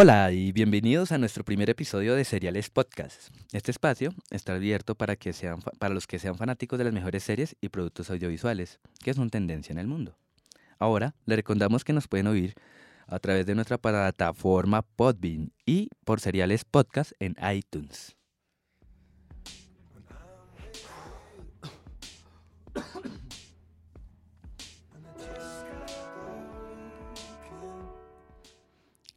Hola y bienvenidos a nuestro primer episodio de Seriales Podcast. Este espacio está abierto para, que sean, para los que sean fanáticos de las mejores series y productos audiovisuales, que son tendencia en el mundo. Ahora, le recordamos que nos pueden oír a través de nuestra plataforma Podbean y por Seriales Podcast en iTunes.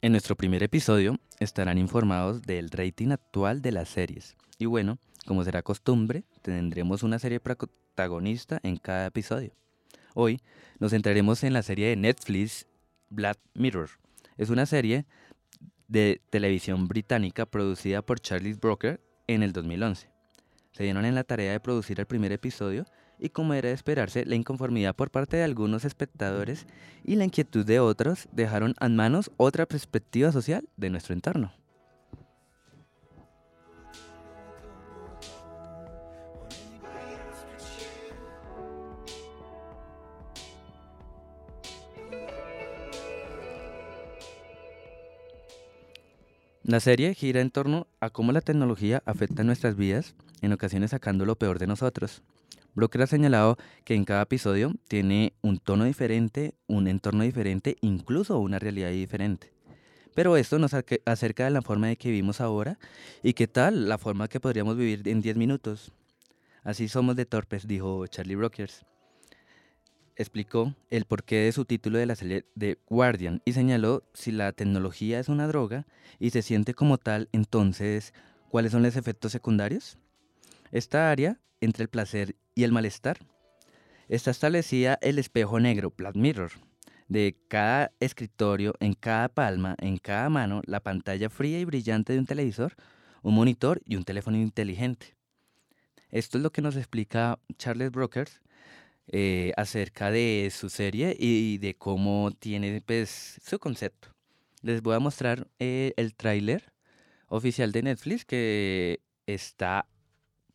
En nuestro primer episodio estarán informados del rating actual de las series. Y bueno, como será costumbre, tendremos una serie protagonista en cada episodio. Hoy nos centraremos en la serie de Netflix Black Mirror. Es una serie de televisión británica producida por Charlie Brooker en el 2011. Se dieron en la tarea de producir el primer episodio y como era de esperarse, la inconformidad por parte de algunos espectadores y la inquietud de otros dejaron en manos otra perspectiva social de nuestro entorno. La serie gira en torno a cómo la tecnología afecta nuestras vidas, en ocasiones sacando lo peor de nosotros. Broker ha señalado que en cada episodio tiene un tono diferente, un entorno diferente, incluso una realidad diferente. Pero esto nos acerca de la forma de que vivimos ahora y qué tal la forma que podríamos vivir en 10 minutos. Así somos de torpes, dijo Charlie Brokers. Explicó el porqué de su título de la serie de Guardian y señaló si la tecnología es una droga y se siente como tal, entonces, ¿cuáles son los efectos secundarios? Esta área entre el placer y el malestar. Está establecida el espejo negro, Black Mirror, de cada escritorio, en cada palma, en cada mano, la pantalla fría y brillante de un televisor, un monitor y un teléfono inteligente. Esto es lo que nos explica Charles Brokers eh, acerca de su serie y de cómo tiene pues, su concepto. Les voy a mostrar eh, el tráiler oficial de Netflix que está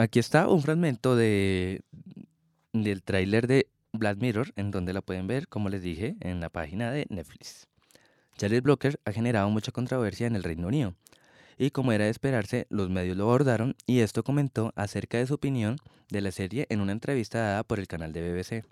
Aquí está un fragmento de, del tráiler de Black Mirror, en donde la pueden ver, como les dije, en la página de Netflix. Charles Blocker ha generado mucha controversia en el Reino Unido, y como era de esperarse, los medios lo abordaron y esto comentó acerca de su opinión de la serie en una entrevista dada por el canal de BBC.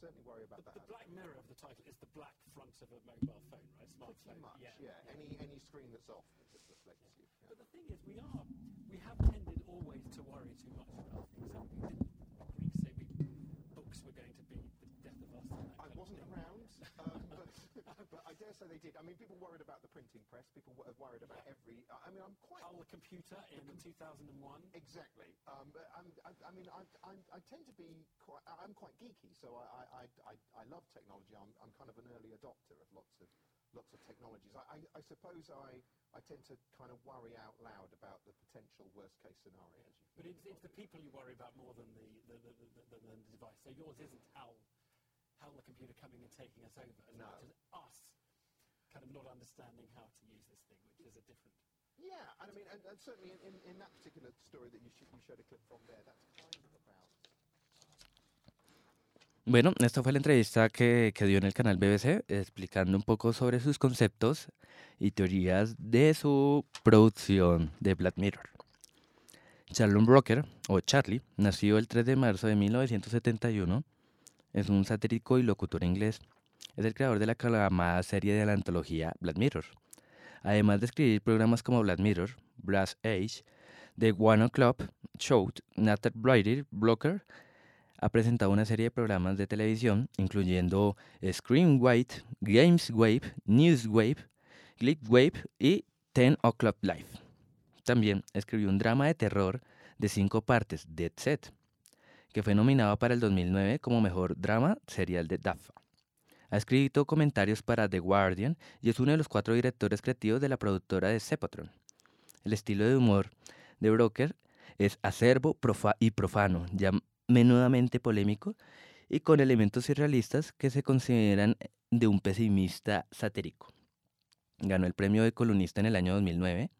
Certainly worry about the, that. The black mirror of the title is the black front of a mobile phone, right? Smartphone. Pretty much, yeah. yeah. yeah. Any, any screen that's off just reflects you. Yeah. But the thing is, we are, we have tended always to worry too much about things. Didn't Greeks say we, books were going to be the death of us? I wasn't around. Um, but I dare say they did. I mean, people worried about the printing press. People have worried about every. I mean, I'm quite. How the computer in 2001. Exactly. Um, I'm, I, I mean, I, I, I, tend to be quite. I'm quite geeky, so I, I, I, I love technology. I'm, I'm kind of an early adopter of lots of lots of technologies. I, I, suppose I, I tend to kind of worry out loud about the potential worst case scenarios. But it's, it's the people you worry about more than the, the, the, the, the, the device. So yours isn't how how the computer coming and taking us over as no. much as us kind of not understanding how to use this thing, which is a different. Yeah, and I mean, and, and certainly in, in, in, that particular story that you, sh- you showed a clip from there, that's kind of about. Bueno, esta fue la entrevista que, que dio en el canal BBC explicando un poco sobre sus conceptos y teorías de su producción de Black Mirror. Charlon Broker, o Charlie, nació el 3 de marzo de 1971. Es un satírico y locutor inglés. Es el creador de la aclamada serie de la antología Black Mirror. Además de escribir programas como Black Mirror, Brass Age, The One O'Clock Show, Nathan Brighter, Blocker, ha presentado una serie de programas de televisión, incluyendo Screen White, Games Wave, News Wave, Click Wave y Ten O'Clock Live. También escribió un drama de terror de cinco partes, Dead Set, que fue nominado para el 2009 como mejor drama serial de DAFA. Ha escrito comentarios para The Guardian y es uno de los cuatro directores creativos de la productora de Sepatron. El estilo de humor de Broker es acerbo y profano, ya menudamente polémico y con elementos irrealistas que se consideran de un pesimista satírico. Ganó el premio de columnista en el año 2009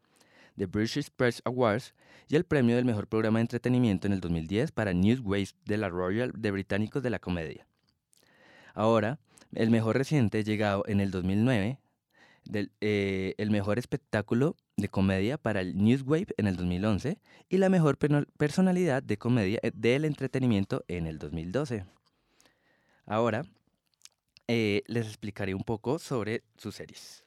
de British Press Awards y el premio del mejor programa de entretenimiento en el 2010 para Newsways de la Royal de Británicos de la Comedia. Ahora, el mejor reciente llegado en el 2009, del, eh, el mejor espectáculo de comedia para el Newswave en el 2011 y la mejor personalidad de comedia eh, del entretenimiento en el 2012. Ahora eh, les explicaré un poco sobre sus series.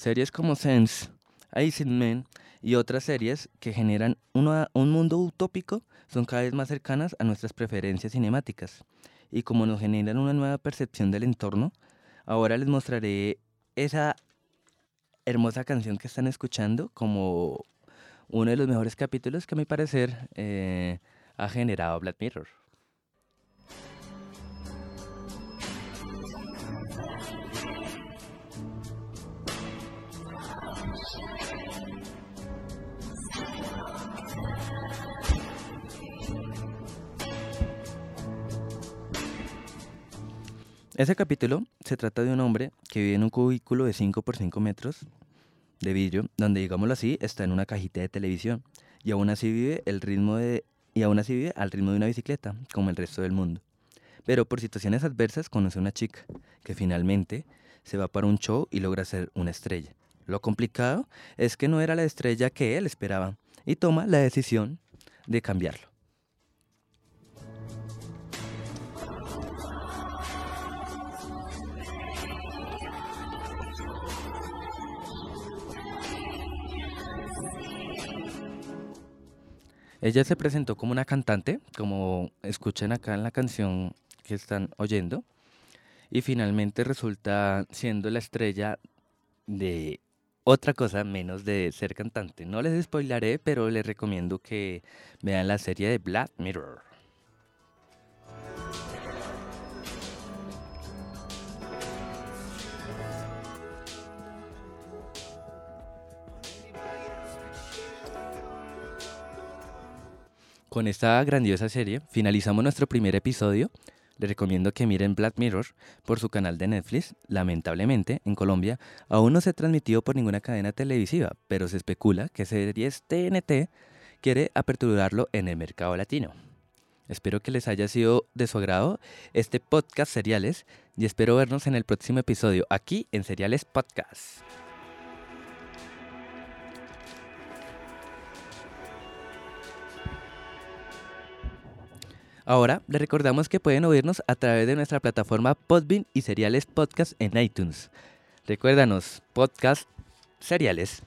Series como Sense, Icing Man y otras series que generan un mundo utópico son cada vez más cercanas a nuestras preferencias cinemáticas. Y como nos generan una nueva percepción del entorno, ahora les mostraré esa hermosa canción que están escuchando como uno de los mejores capítulos que a mi parecer eh, ha generado Black Mirror. Ese capítulo se trata de un hombre que vive en un cubículo de 5 por 5 metros de vidrio, donde digámoslo así, está en una cajita de televisión y aún así vive el ritmo de y aún así vive al ritmo de una bicicleta, como el resto del mundo. Pero por situaciones adversas conoce a una chica que finalmente se va para un show y logra ser una estrella. Lo complicado es que no era la estrella que él esperaba y toma la decisión de cambiarlo. Ella se presentó como una cantante, como escuchen acá en la canción que están oyendo, y finalmente resulta siendo la estrella de otra cosa menos de ser cantante. No les spoilaré, pero les recomiendo que vean la serie de Black Mirror. Con esta grandiosa serie finalizamos nuestro primer episodio. Les recomiendo que miren Black Mirror por su canal de Netflix. Lamentablemente, en Colombia aún no se ha transmitido por ninguna cadena televisiva, pero se especula que Series TNT quiere aperturarlo en el mercado latino. Espero que les haya sido de su agrado este podcast Seriales y espero vernos en el próximo episodio aquí en Seriales Podcast. Ahora les recordamos que pueden oírnos a través de nuestra plataforma Podbean y Seriales Podcast en iTunes. Recuérdanos, podcast Seriales.